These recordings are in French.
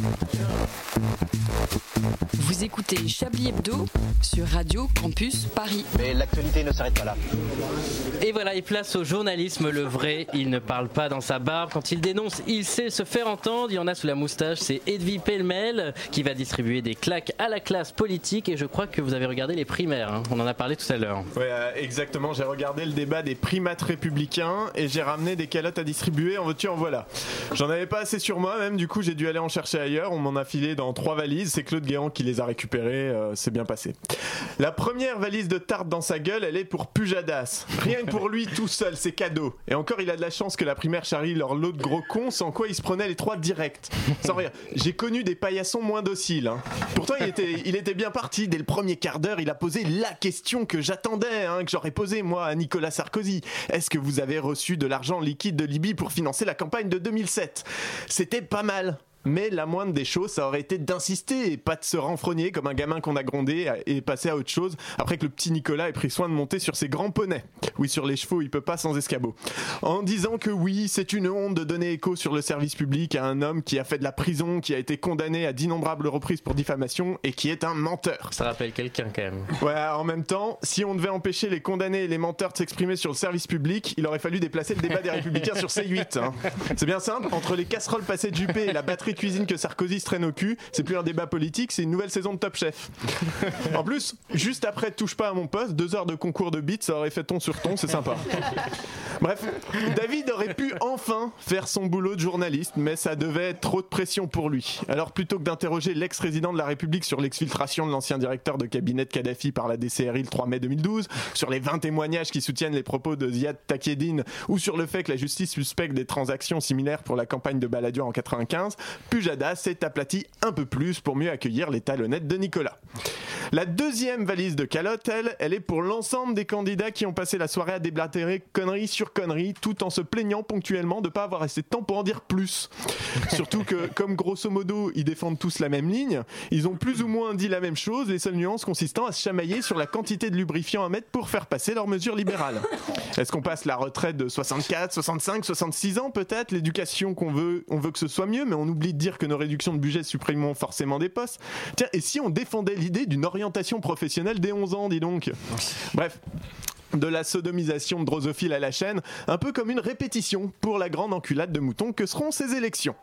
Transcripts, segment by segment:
Yeah. Vous écoutez Chablis Hebdo sur Radio Campus Paris. Mais l'actualité ne s'arrête pas là. Et voilà, il place au journalisme le vrai. Il ne parle pas dans sa barbe. Quand il dénonce, il sait se faire entendre. Il y en a sous la moustache. C'est Edwy Pellemel qui va distribuer des claques à la classe politique. Et je crois que vous avez regardé les primaires. hein. On en a parlé tout à l'heure. Ouais, euh, exactement. J'ai regardé le débat des primates républicains et j'ai ramené des calottes à distribuer. En veux-tu, en voilà. J'en avais pas assez sur moi, même. Du coup, j'ai dû aller en chercher ailleurs. On m'en a filé dans trois valises. C'est Claude Guéant qui les a récupérées. euh, c'est bien passé. La première valise de tarte dans sa gueule, elle est pour Pujadas. Rien que pour lui, tout seul, c'est cadeau. Et encore, il a de la chance que la primaire charrie leur lot de gros cons, sans quoi il se prenait les trois directs. Sans rire. J'ai connu des paillassons moins dociles. hein. Pourtant, il était, il était bien parti. Dès le premier quart d'heure, il a posé la question que j'attendais, hein, que j'aurais posée moi à Nicolas Sarkozy. Est-ce que vous avez reçu de l'argent liquide de Libye pour financer la campagne de 2007 C'était pas mal. Mais la moindre des choses, ça aurait été d'insister et pas de se renfrogner comme un gamin qu'on a grondé et passer à autre chose après que le petit Nicolas ait pris soin de monter sur ses grands poneys. Oui, sur les chevaux, il peut pas sans escabeau. En disant que oui, c'est une honte de donner écho sur le service public à un homme qui a fait de la prison, qui a été condamné à d'innombrables reprises pour diffamation et qui est un menteur. Ça rappelle quelqu'un quand même. Ouais, en même temps, si on devait empêcher les condamnés et les menteurs de s'exprimer sur le service public, il aurait fallu déplacer le débat des Républicains sur C8. hein. C'est bien simple, entre les casseroles passées de Juppé et la batterie de cuisine que Sarkozy se traîne au cul, c'est plus un débat politique, c'est une nouvelle saison de Top Chef. En plus, juste après Touche pas à mon poste, deux heures de concours de beats, ça aurait fait ton sur ton, c'est sympa. Bref, David aurait pu enfin faire son boulot de journaliste, mais ça devait être trop de pression pour lui. Alors plutôt que d'interroger l'ex-président de la République sur l'exfiltration de l'ancien directeur de cabinet de Kadhafi par la DCRI le 3 mai 2012, sur les 20 témoignages qui soutiennent les propos de Ziad Takieddine ou sur le fait que la justice suspecte des transactions similaires pour la campagne de Balladur en 95, Pujadas s'est aplati un peu plus pour mieux accueillir les talonnettes de Nicolas. La deuxième valise de calotte, elle, elle est pour l'ensemble des candidats qui ont passé la soirée à déblatérer conneries sur conneries, tout en se plaignant ponctuellement de ne pas avoir assez de temps pour en dire plus. Surtout que, comme grosso modo, ils défendent tous la même ligne, ils ont plus ou moins dit la même chose, les seules nuances consistant à se chamailler sur la quantité de lubrifiant à mettre pour faire passer leurs mesures libérales. Est-ce qu'on passe la retraite de 64, 65, 66 ans peut-être? L'éducation qu'on veut, on veut que ce soit mieux, mais on oublie de dire que nos réductions de budget supprimeront forcément des postes. Tiens, et si on défendait l'idée d'une orientation professionnelle dès 11 ans, dis donc. Bref, de la sodomisation de drosophile à la chaîne, un peu comme une répétition pour la grande enculade de moutons que seront ces élections.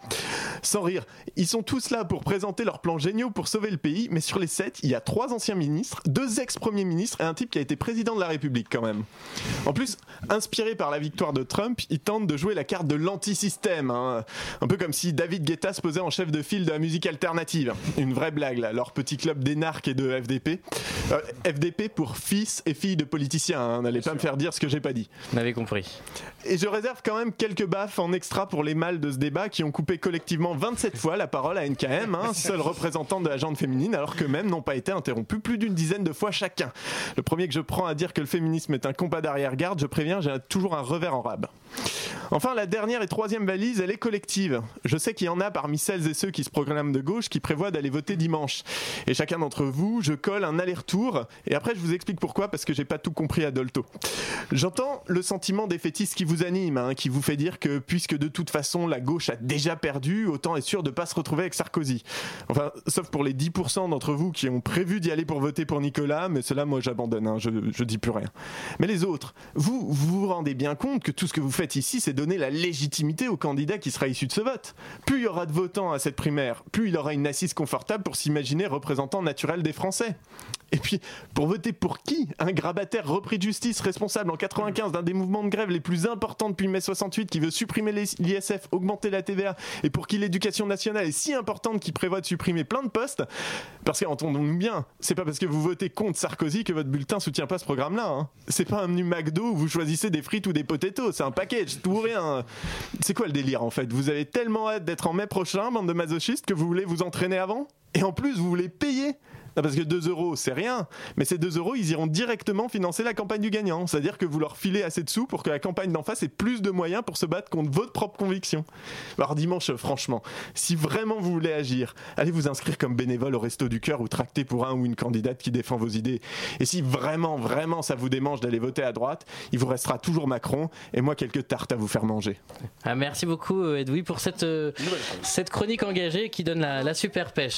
Sans rire, ils sont tous là pour présenter leurs plans géniaux pour sauver le pays, mais sur les sept, il y a trois anciens ministres, deux ex-premiers ministres et un type qui a été président de la République quand même. En plus, inspiré par la victoire de Trump, ils tentent de jouer la carte de l'anti-système, hein. un peu comme si David Guetta se posait en chef de file de la musique alternative. Une vraie blague là, leur petit club d'énarques et de FDP. Euh, FDP pour fils et filles de politiciens, hein. N'allez pas me faire dire ce que j'ai pas dit. On avait compris. Et je réserve quand même quelques baffes en extra pour les mâles de ce débat qui ont coupé collectivement 27 fois la parole à NKM, hein, seule représentante de la gente féminine, alors qu'eux-mêmes n'ont pas été interrompus plus d'une dizaine de fois chacun. Le premier que je prends à dire que le féminisme est un combat d'arrière-garde, je préviens, j'ai toujours un revers en rab. Enfin, la dernière et troisième valise, elle est collective. Je sais qu'il y en a parmi celles et ceux qui se proclament de gauche qui prévoient d'aller voter dimanche. Et chacun d'entre vous, je colle un aller-retour. Et après, je vous explique pourquoi, parce que j'ai pas tout compris à J'entends le sentiment défaitiste qui vous anime, hein, qui vous fait dire que puisque de toute façon la gauche a déjà perdu, autant être sûr de pas se retrouver avec Sarkozy. Enfin, sauf pour les 10% d'entre vous qui ont prévu d'y aller pour voter pour Nicolas, mais cela, moi, j'abandonne, hein, je, je dis plus rien. Mais les autres, vous, vous vous rendez bien compte que tout ce que vous faites ici, c'est donner la légitimité au candidat qui sera issu de ce vote. Plus il y aura de votants à cette primaire, plus il aura une assise confortable pour s'imaginer représentant naturel des Français. Et puis, pour voter pour qui? Un grabataire repris de responsable en 95 d'un des mouvements de grève les plus importants depuis mai 68 qui veut supprimer l'ISF, augmenter la TVA et pour qui l'éducation nationale est si importante qu'il prévoit de supprimer plein de postes Parce qu'entendons-nous bien, c'est pas parce que vous votez contre Sarkozy que votre bulletin soutient pas ce programme-là. Hein. C'est pas un menu McDo où vous choisissez des frites ou des potatoes, c'est un package, tout ou rien. C'est quoi le délire en fait? Vous avez tellement hâte d'être en mai prochain, bande de masochistes, que vous voulez vous entraîner avant? Et en plus, vous voulez payer Non, parce que 2 euros, c'est rien, mais ces 2 euros, ils iront directement financer la campagne du gagnant. C'est-à-dire que vous leur filez assez de sous pour que la campagne d'en face ait plus de moyens pour se battre contre votre propre conviction. Alors dimanche, franchement, si vraiment vous voulez agir, allez vous inscrire comme bénévole au Resto du Cœur ou tracter pour un ou une candidate qui défend vos idées. Et si vraiment, vraiment ça vous démange d'aller voter à droite, il vous restera toujours Macron et moi quelques tartes à vous faire manger. Ah, merci beaucoup Edoui pour cette, euh, cette chronique engagée qui donne la, la super pêche.